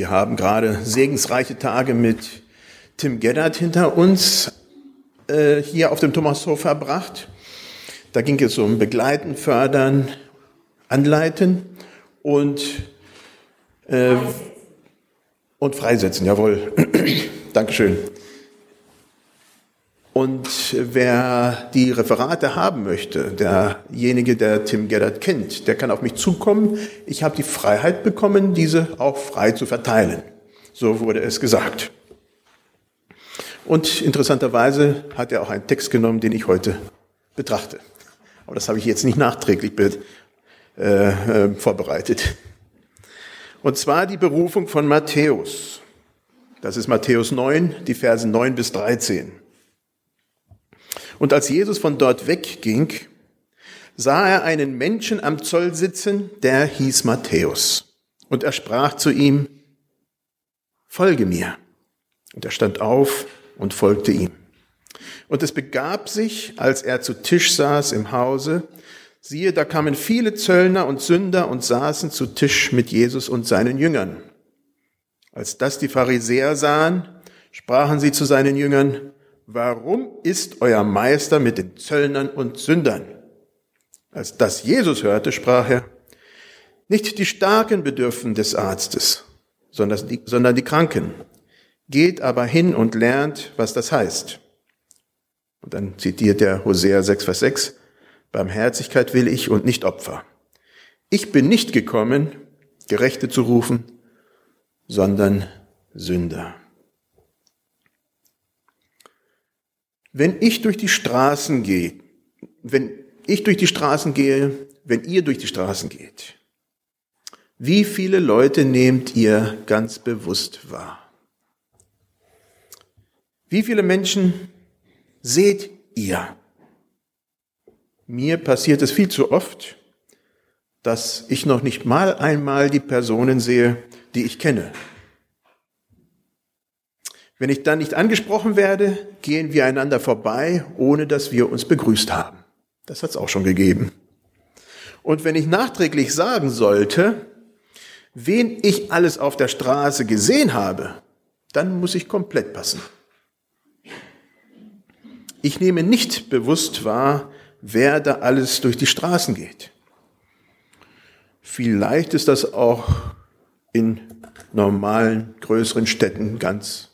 Wir haben gerade segensreiche Tage mit Tim Geddard hinter uns äh, hier auf dem Thomashof verbracht. Da ging es um Begleiten, Fördern, Anleiten und, äh, und Freisetzen, jawohl. Dankeschön. Und wer die Referate haben möchte, derjenige, der Tim Geddard kennt, der kann auf mich zukommen. Ich habe die Freiheit bekommen, diese auch frei zu verteilen. So wurde es gesagt. Und interessanterweise hat er auch einen Text genommen, den ich heute betrachte. Aber das habe ich jetzt nicht nachträglich äh, äh, vorbereitet. Und zwar die Berufung von Matthäus. Das ist Matthäus 9, die Verse 9 bis 13. Und als Jesus von dort wegging, sah er einen Menschen am Zoll sitzen, der hieß Matthäus. Und er sprach zu ihm, Folge mir. Und er stand auf und folgte ihm. Und es begab sich, als er zu Tisch saß im Hause, siehe, da kamen viele Zöllner und Sünder und saßen zu Tisch mit Jesus und seinen Jüngern. Als das die Pharisäer sahen, sprachen sie zu seinen Jüngern, warum ist euer Meister mit den Zöllnern und Sündern? Als das Jesus hörte, sprach er, nicht die Starken bedürfen des Arztes, sondern die, sondern die Kranken. Geht aber hin und lernt, was das heißt. Und dann zitiert er Hosea 6, Vers 6, Barmherzigkeit will ich und nicht Opfer. Ich bin nicht gekommen, Gerechte zu rufen, sondern Sünder. Wenn ich durch die Straßen gehe, wenn ich durch die Straßen gehe, wenn ihr durch die Straßen geht, wie viele Leute nehmt ihr ganz bewusst wahr? Wie viele Menschen seht ihr? Mir passiert es viel zu oft, dass ich noch nicht mal einmal die Personen sehe, die ich kenne. Wenn ich dann nicht angesprochen werde, gehen wir einander vorbei, ohne dass wir uns begrüßt haben. Das hat es auch schon gegeben. Und wenn ich nachträglich sagen sollte, wen ich alles auf der Straße gesehen habe, dann muss ich komplett passen. Ich nehme nicht bewusst wahr, wer da alles durch die Straßen geht. Vielleicht ist das auch in normalen, größeren Städten ganz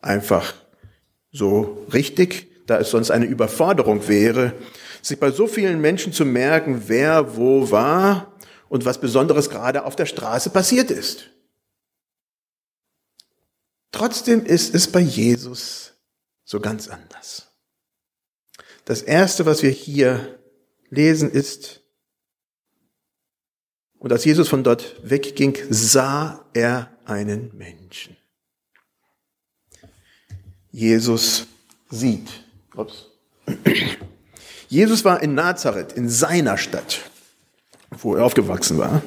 einfach so richtig, da es sonst eine Überforderung wäre, sich bei so vielen Menschen zu merken, wer wo war und was Besonderes gerade auf der Straße passiert ist. Trotzdem ist es bei Jesus so ganz anders. Das Erste, was wir hier lesen, ist, und als Jesus von dort wegging, sah er einen Menschen. Jesus sieht. Ups. Jesus war in Nazareth, in seiner Stadt, wo er aufgewachsen war.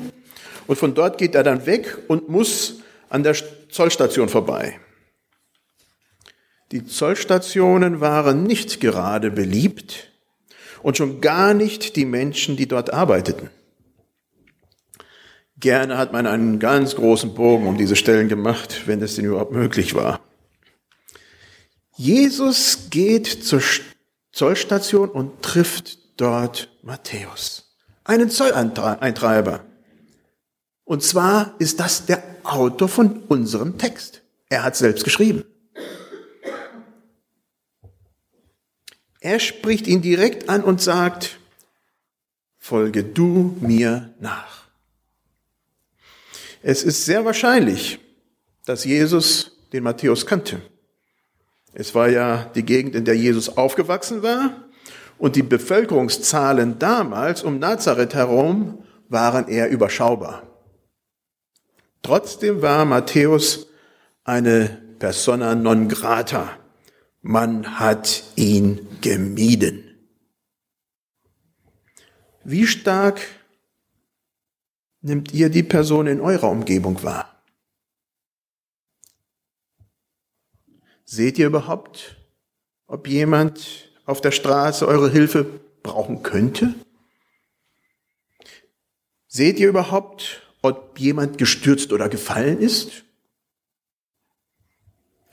Und von dort geht er dann weg und muss an der Zollstation vorbei. Die Zollstationen waren nicht gerade beliebt und schon gar nicht die Menschen, die dort arbeiteten. Gerne hat man einen ganz großen Bogen um diese Stellen gemacht, wenn es denn überhaupt möglich war. Jesus geht zur Zollstation und trifft dort Matthäus, einen Zolleintreiber. Und zwar ist das der Autor von unserem Text. Er hat selbst geschrieben. Er spricht ihn direkt an und sagt, folge du mir nach. Es ist sehr wahrscheinlich, dass Jesus den Matthäus kannte. Es war ja die Gegend, in der Jesus aufgewachsen war. Und die Bevölkerungszahlen damals um Nazareth herum waren eher überschaubar. Trotzdem war Matthäus eine persona non grata. Man hat ihn gemieden. Wie stark nimmt ihr die Person in eurer Umgebung wahr? Seht ihr überhaupt, ob jemand auf der Straße eure Hilfe brauchen könnte? Seht ihr überhaupt, ob jemand gestürzt oder gefallen ist?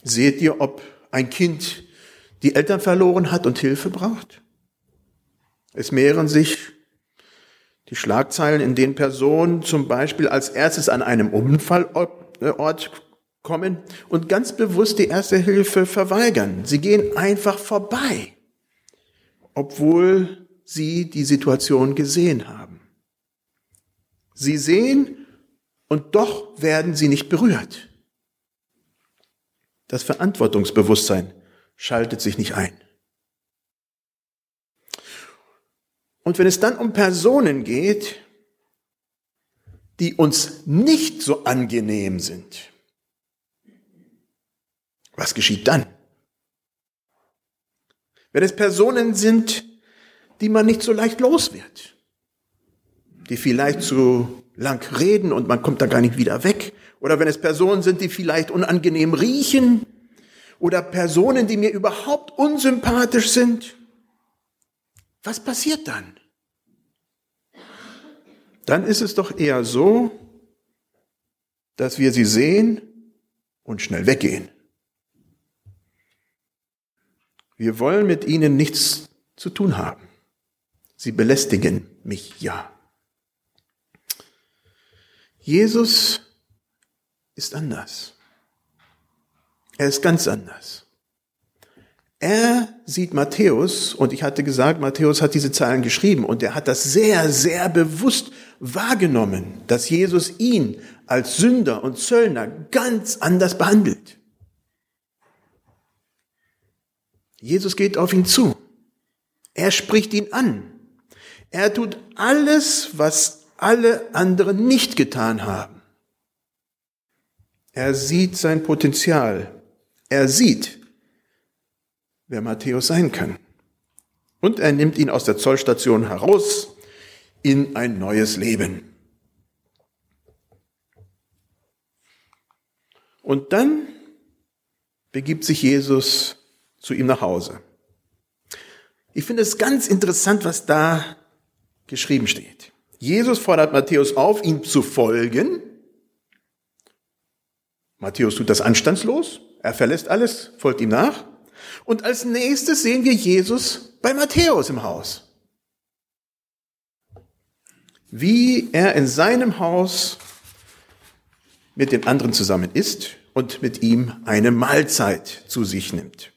Seht ihr, ob ein Kind die Eltern verloren hat und Hilfe braucht? Es mehren sich die Schlagzeilen, in denen Personen zum Beispiel als erstes an einem Unfallort kommen und ganz bewusst die erste Hilfe verweigern. Sie gehen einfach vorbei, obwohl sie die Situation gesehen haben. Sie sehen und doch werden sie nicht berührt. Das Verantwortungsbewusstsein schaltet sich nicht ein. Und wenn es dann um Personen geht, die uns nicht so angenehm sind, was geschieht dann? Wenn es Personen sind, die man nicht so leicht los wird, die vielleicht zu lang reden und man kommt da gar nicht wieder weg, oder wenn es Personen sind, die vielleicht unangenehm riechen, oder Personen, die mir überhaupt unsympathisch sind, was passiert dann? Dann ist es doch eher so, dass wir sie sehen und schnell weggehen. Wir wollen mit ihnen nichts zu tun haben. Sie belästigen mich ja. Jesus ist anders. Er ist ganz anders. Er sieht Matthäus, und ich hatte gesagt, Matthäus hat diese Zahlen geschrieben, und er hat das sehr, sehr bewusst wahrgenommen, dass Jesus ihn als Sünder und Zöllner ganz anders behandelt. Jesus geht auf ihn zu. Er spricht ihn an. Er tut alles, was alle anderen nicht getan haben. Er sieht sein Potenzial. Er sieht, wer Matthäus sein kann. Und er nimmt ihn aus der Zollstation heraus in ein neues Leben. Und dann begibt sich Jesus zu ihm nach Hause. Ich finde es ganz interessant, was da geschrieben steht. Jesus fordert Matthäus auf, ihm zu folgen. Matthäus tut das anstandslos. Er verlässt alles, folgt ihm nach. Und als nächstes sehen wir Jesus bei Matthäus im Haus. Wie er in seinem Haus mit den anderen zusammen isst und mit ihm eine Mahlzeit zu sich nimmt.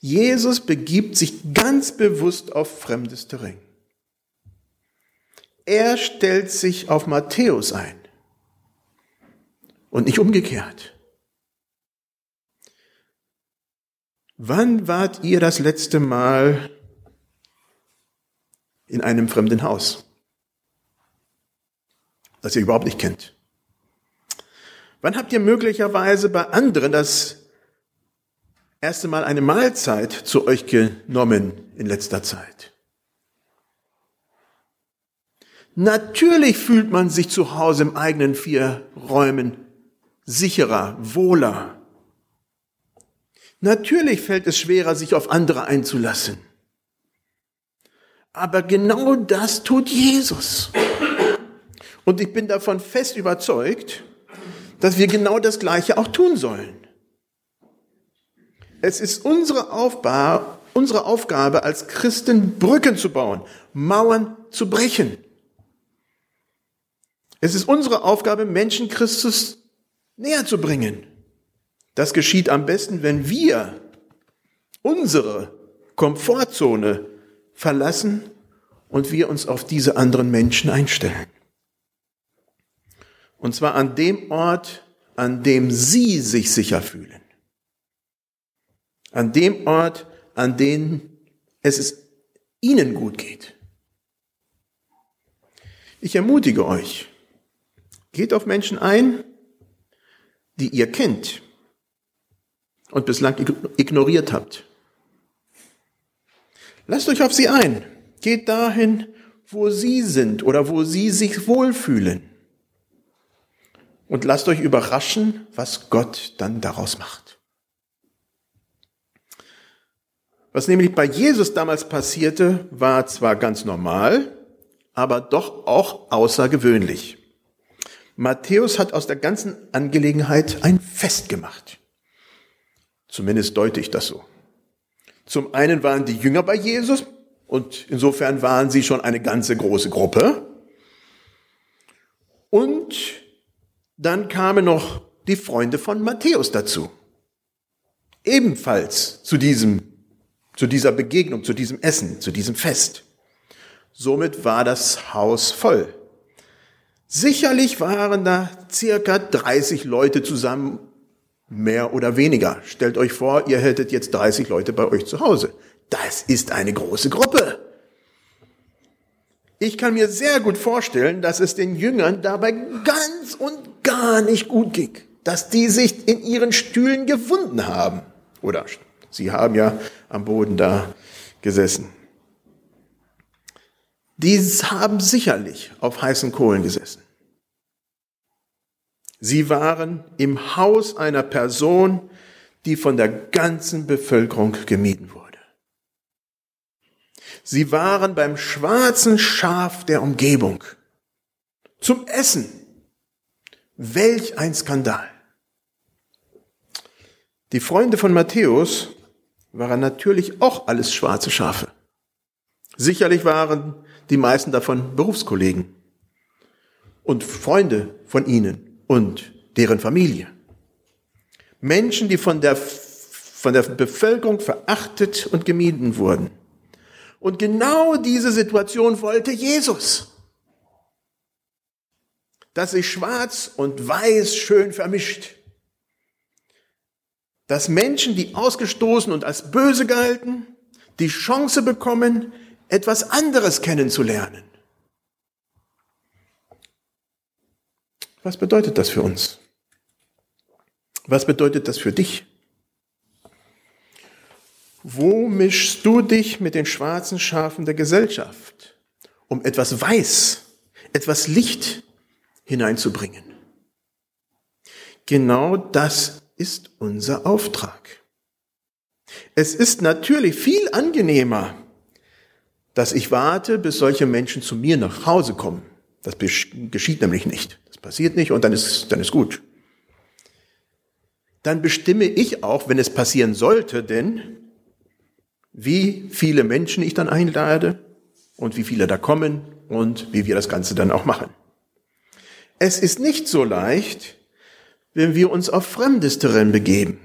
Jesus begibt sich ganz bewusst auf fremdes Terrain. Er stellt sich auf Matthäus ein und nicht umgekehrt. Wann wart ihr das letzte Mal in einem fremden Haus, das ihr überhaupt nicht kennt? Wann habt ihr möglicherweise bei anderen das erste Mal eine Mahlzeit zu euch genommen in letzter Zeit? Natürlich fühlt man sich zu Hause im eigenen vier Räumen sicherer, wohler. Natürlich fällt es schwerer, sich auf andere einzulassen. Aber genau das tut Jesus. Und ich bin davon fest überzeugt, dass wir genau das Gleiche auch tun sollen. Es ist unsere, Aufba unsere Aufgabe als Christen, Brücken zu bauen, Mauern zu brechen. Es ist unsere Aufgabe, Menschen Christus näher zu bringen. Das geschieht am besten, wenn wir unsere Komfortzone verlassen und wir uns auf diese anderen Menschen einstellen. Und zwar an dem Ort, an dem sie sich sicher fühlen. An dem Ort, an dem es ihnen gut geht. Ich ermutige euch, geht auf Menschen ein, die ihr kennt und bislang ignoriert habt. Lasst euch auf sie ein. Geht dahin, wo sie sind oder wo sie sich wohlfühlen. Und lasst euch überraschen, was Gott dann daraus macht. Was nämlich bei Jesus damals passierte, war zwar ganz normal, aber doch auch außergewöhnlich. Matthäus hat aus der ganzen Angelegenheit ein Fest gemacht. Zumindest deute ich das so. Zum einen waren die Jünger bei Jesus und insofern waren sie schon eine ganze große Gruppe. Und dann kamen noch die Freunde von Matthäus dazu. Ebenfalls zu diesem, zu dieser Begegnung, zu diesem Essen, zu diesem Fest. Somit war das Haus voll. Sicherlich waren da circa 30 Leute zusammen, mehr oder weniger. Stellt euch vor, ihr hättet jetzt 30 Leute bei euch zu Hause. Das ist eine große Gruppe. Ich kann mir sehr gut vorstellen, dass es den Jüngern dabei ganz und gar nicht gut ging, dass die sich in ihren Stühlen gewunden haben. Oder sie haben ja am Boden da gesessen. Die haben sicherlich auf heißen Kohlen gesessen. Sie waren im Haus einer Person, die von der ganzen Bevölkerung gemieden wurde. Sie waren beim schwarzen Schaf der Umgebung. Zum Essen. Welch ein Skandal. Die Freunde von Matthäus waren natürlich auch alles schwarze Schafe. Sicherlich waren die meisten davon Berufskollegen und Freunde von ihnen und deren Familie. Menschen, die von der, von der Bevölkerung verachtet und gemieden wurden. Und genau diese Situation wollte Jesus. Dass sich schwarz und weiß schön vermischt. Dass Menschen, die ausgestoßen und als böse galten, die Chance bekommen, etwas anderes kennenzulernen. Was bedeutet das für uns? Was bedeutet das für dich? Wo mischst du dich mit den schwarzen Schafen der Gesellschaft, um etwas Weiß, etwas Licht hineinzubringen? Genau das ist unser Auftrag. Es ist natürlich viel angenehmer, dass ich warte, bis solche Menschen zu mir nach Hause kommen. Das geschieht nämlich nicht. Das passiert nicht und dann ist, dann ist gut. Dann bestimme ich auch, wenn es passieren sollte, denn wie viele Menschen ich dann einlade und wie viele da kommen und wie wir das Ganze dann auch machen. Es ist nicht so leicht, wenn wir uns auf fremdes Terrain begeben,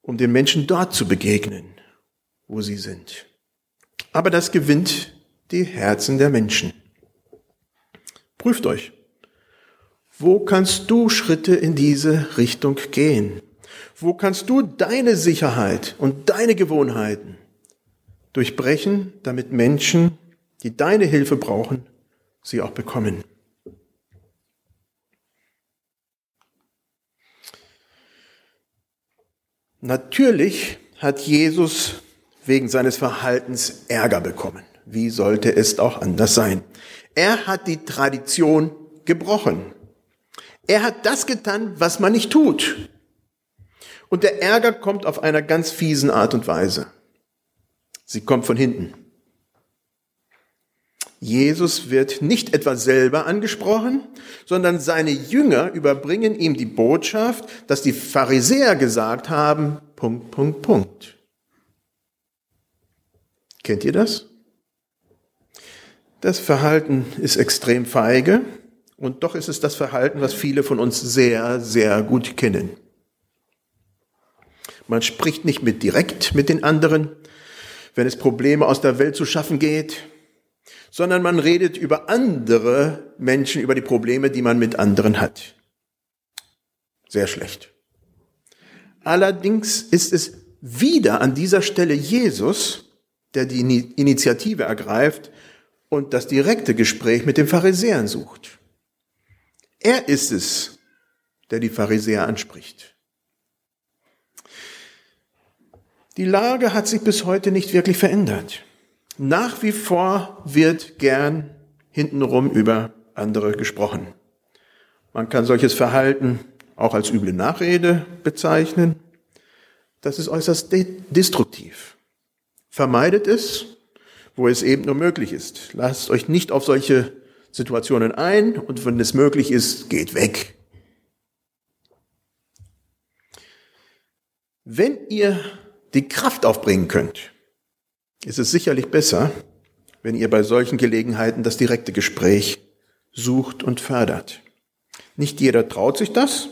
um den Menschen dort zu begegnen, wo sie sind aber das gewinnt die Herzen der Menschen. Prüft euch. Wo kannst du Schritte in diese Richtung gehen? Wo kannst du deine Sicherheit und deine Gewohnheiten durchbrechen, damit Menschen, die deine Hilfe brauchen, sie auch bekommen? Natürlich hat Jesus wegen seines Verhaltens Ärger bekommen. Wie sollte es auch anders sein? Er hat die Tradition gebrochen. Er hat das getan, was man nicht tut. Und der Ärger kommt auf einer ganz fiesen Art und Weise. Sie kommt von hinten. Jesus wird nicht etwa selber angesprochen, sondern seine Jünger überbringen ihm die Botschaft, dass die Pharisäer gesagt haben, Punkt, Punkt, Punkt. Kennt ihr das? Das Verhalten ist extrem feige und doch ist es das Verhalten, was viele von uns sehr, sehr gut kennen. Man spricht nicht mit direkt mit den anderen, wenn es Probleme aus der Welt zu schaffen geht, sondern man redet über andere Menschen, über die Probleme, die man mit anderen hat. Sehr schlecht. Allerdings ist es wieder an dieser Stelle Jesus, der die Initiative ergreift und das direkte Gespräch mit den Pharisäern sucht. Er ist es, der die Pharisäer anspricht. Die Lage hat sich bis heute nicht wirklich verändert. Nach wie vor wird gern hintenrum über andere gesprochen. Man kann solches Verhalten auch als üble Nachrede bezeichnen. Das ist äußerst destruktiv. Vermeidet es, wo es eben nur möglich ist. Lasst euch nicht auf solche Situationen ein und wenn es möglich ist, geht weg. Wenn ihr die Kraft aufbringen könnt, ist es sicherlich besser, wenn ihr bei solchen Gelegenheiten das direkte Gespräch sucht und fördert. Nicht jeder traut sich das,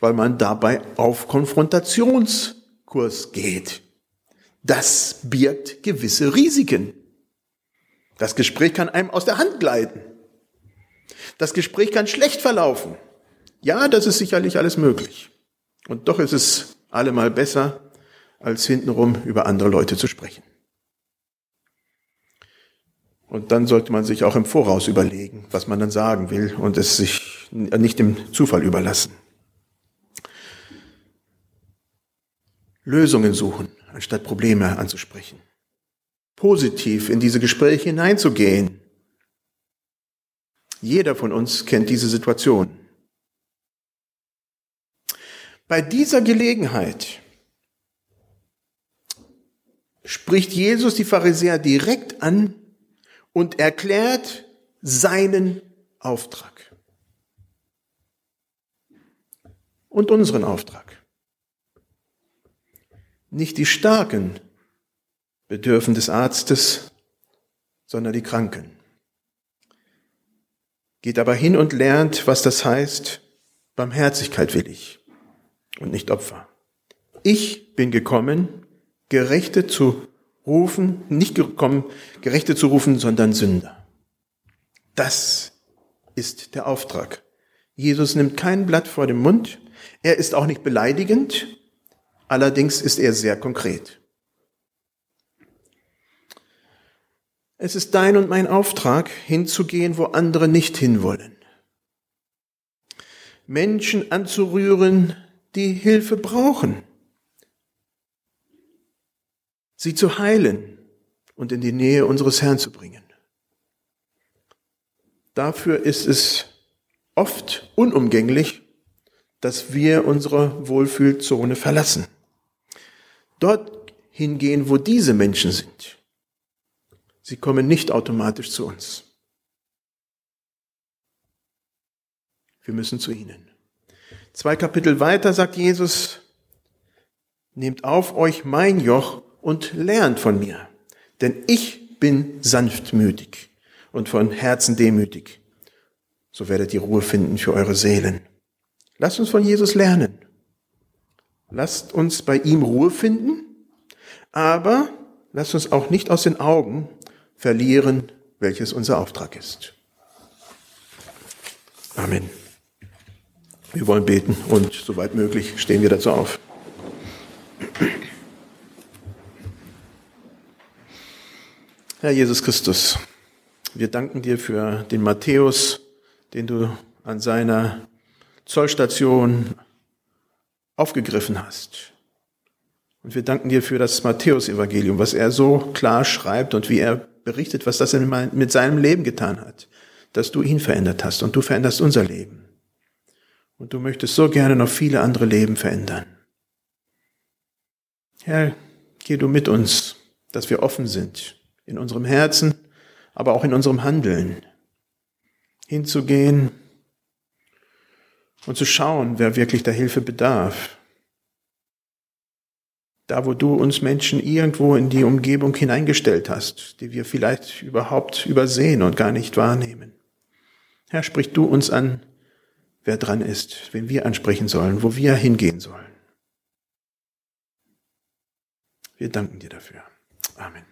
weil man dabei auf Konfrontationskurs geht. Das birgt gewisse Risiken. Das Gespräch kann einem aus der Hand gleiten. Das Gespräch kann schlecht verlaufen. Ja, das ist sicherlich alles möglich. Und doch ist es allemal besser, als hintenrum über andere Leute zu sprechen. Und dann sollte man sich auch im Voraus überlegen, was man dann sagen will und es sich nicht dem Zufall überlassen. Lösungen suchen, anstatt Probleme anzusprechen. Positiv in diese Gespräche hineinzugehen. Jeder von uns kennt diese Situation. Bei dieser Gelegenheit spricht Jesus die Pharisäer direkt an und erklärt seinen Auftrag und unseren Auftrag. Nicht die Starken bedürfen des Arztes, sondern die Kranken. Geht aber hin und lernt, was das heißt, Barmherzigkeit will ich und nicht Opfer. Ich bin gekommen, Gerechte zu rufen, nicht gekommen, Gerechte zu rufen, sondern Sünder. Das ist der Auftrag. Jesus nimmt kein Blatt vor dem Mund. Er ist auch nicht beleidigend. Allerdings ist er sehr konkret. Es ist dein und mein Auftrag, hinzugehen, wo andere nicht hinwollen. Menschen anzurühren, die Hilfe brauchen sie zu heilen und in die Nähe unseres Herrn zu bringen. Dafür ist es oft unumgänglich, dass wir unsere Wohlfühlzone verlassen. Dort hingehen, wo diese Menschen sind. Sie kommen nicht automatisch zu uns. Wir müssen zu ihnen. Zwei Kapitel weiter sagt Jesus, nehmt auf euch mein Joch und lernt von mir, denn ich bin sanftmütig und von Herzen demütig. So werdet ihr Ruhe finden für eure Seelen. Lasst uns von Jesus lernen. Lasst uns bei ihm Ruhe finden, aber lasst uns auch nicht aus den Augen verlieren, welches unser Auftrag ist. Amen. Wir wollen beten und soweit möglich stehen wir dazu auf. Herr Jesus Christus, wir danken dir für den Matthäus, den du an seiner Zollstation aufgegriffen hast. Und wir danken dir für das Matthäus-Evangelium, was er so klar schreibt und wie er berichtet, was das mit seinem Leben getan hat, dass du ihn verändert hast und du veränderst unser Leben. Und du möchtest so gerne noch viele andere Leben verändern. Herr, geh du mit uns, dass wir offen sind in unserem Herzen, aber auch in unserem Handeln, hinzugehen und zu schauen, wer wirklich der Hilfe bedarf. Da, wo du uns Menschen irgendwo in die Umgebung hineingestellt hast, die wir vielleicht überhaupt übersehen und gar nicht wahrnehmen. Herr, sprich du uns an, wer dran ist, wen wir ansprechen sollen, wo wir hingehen sollen. Wir danken dir dafür. Amen.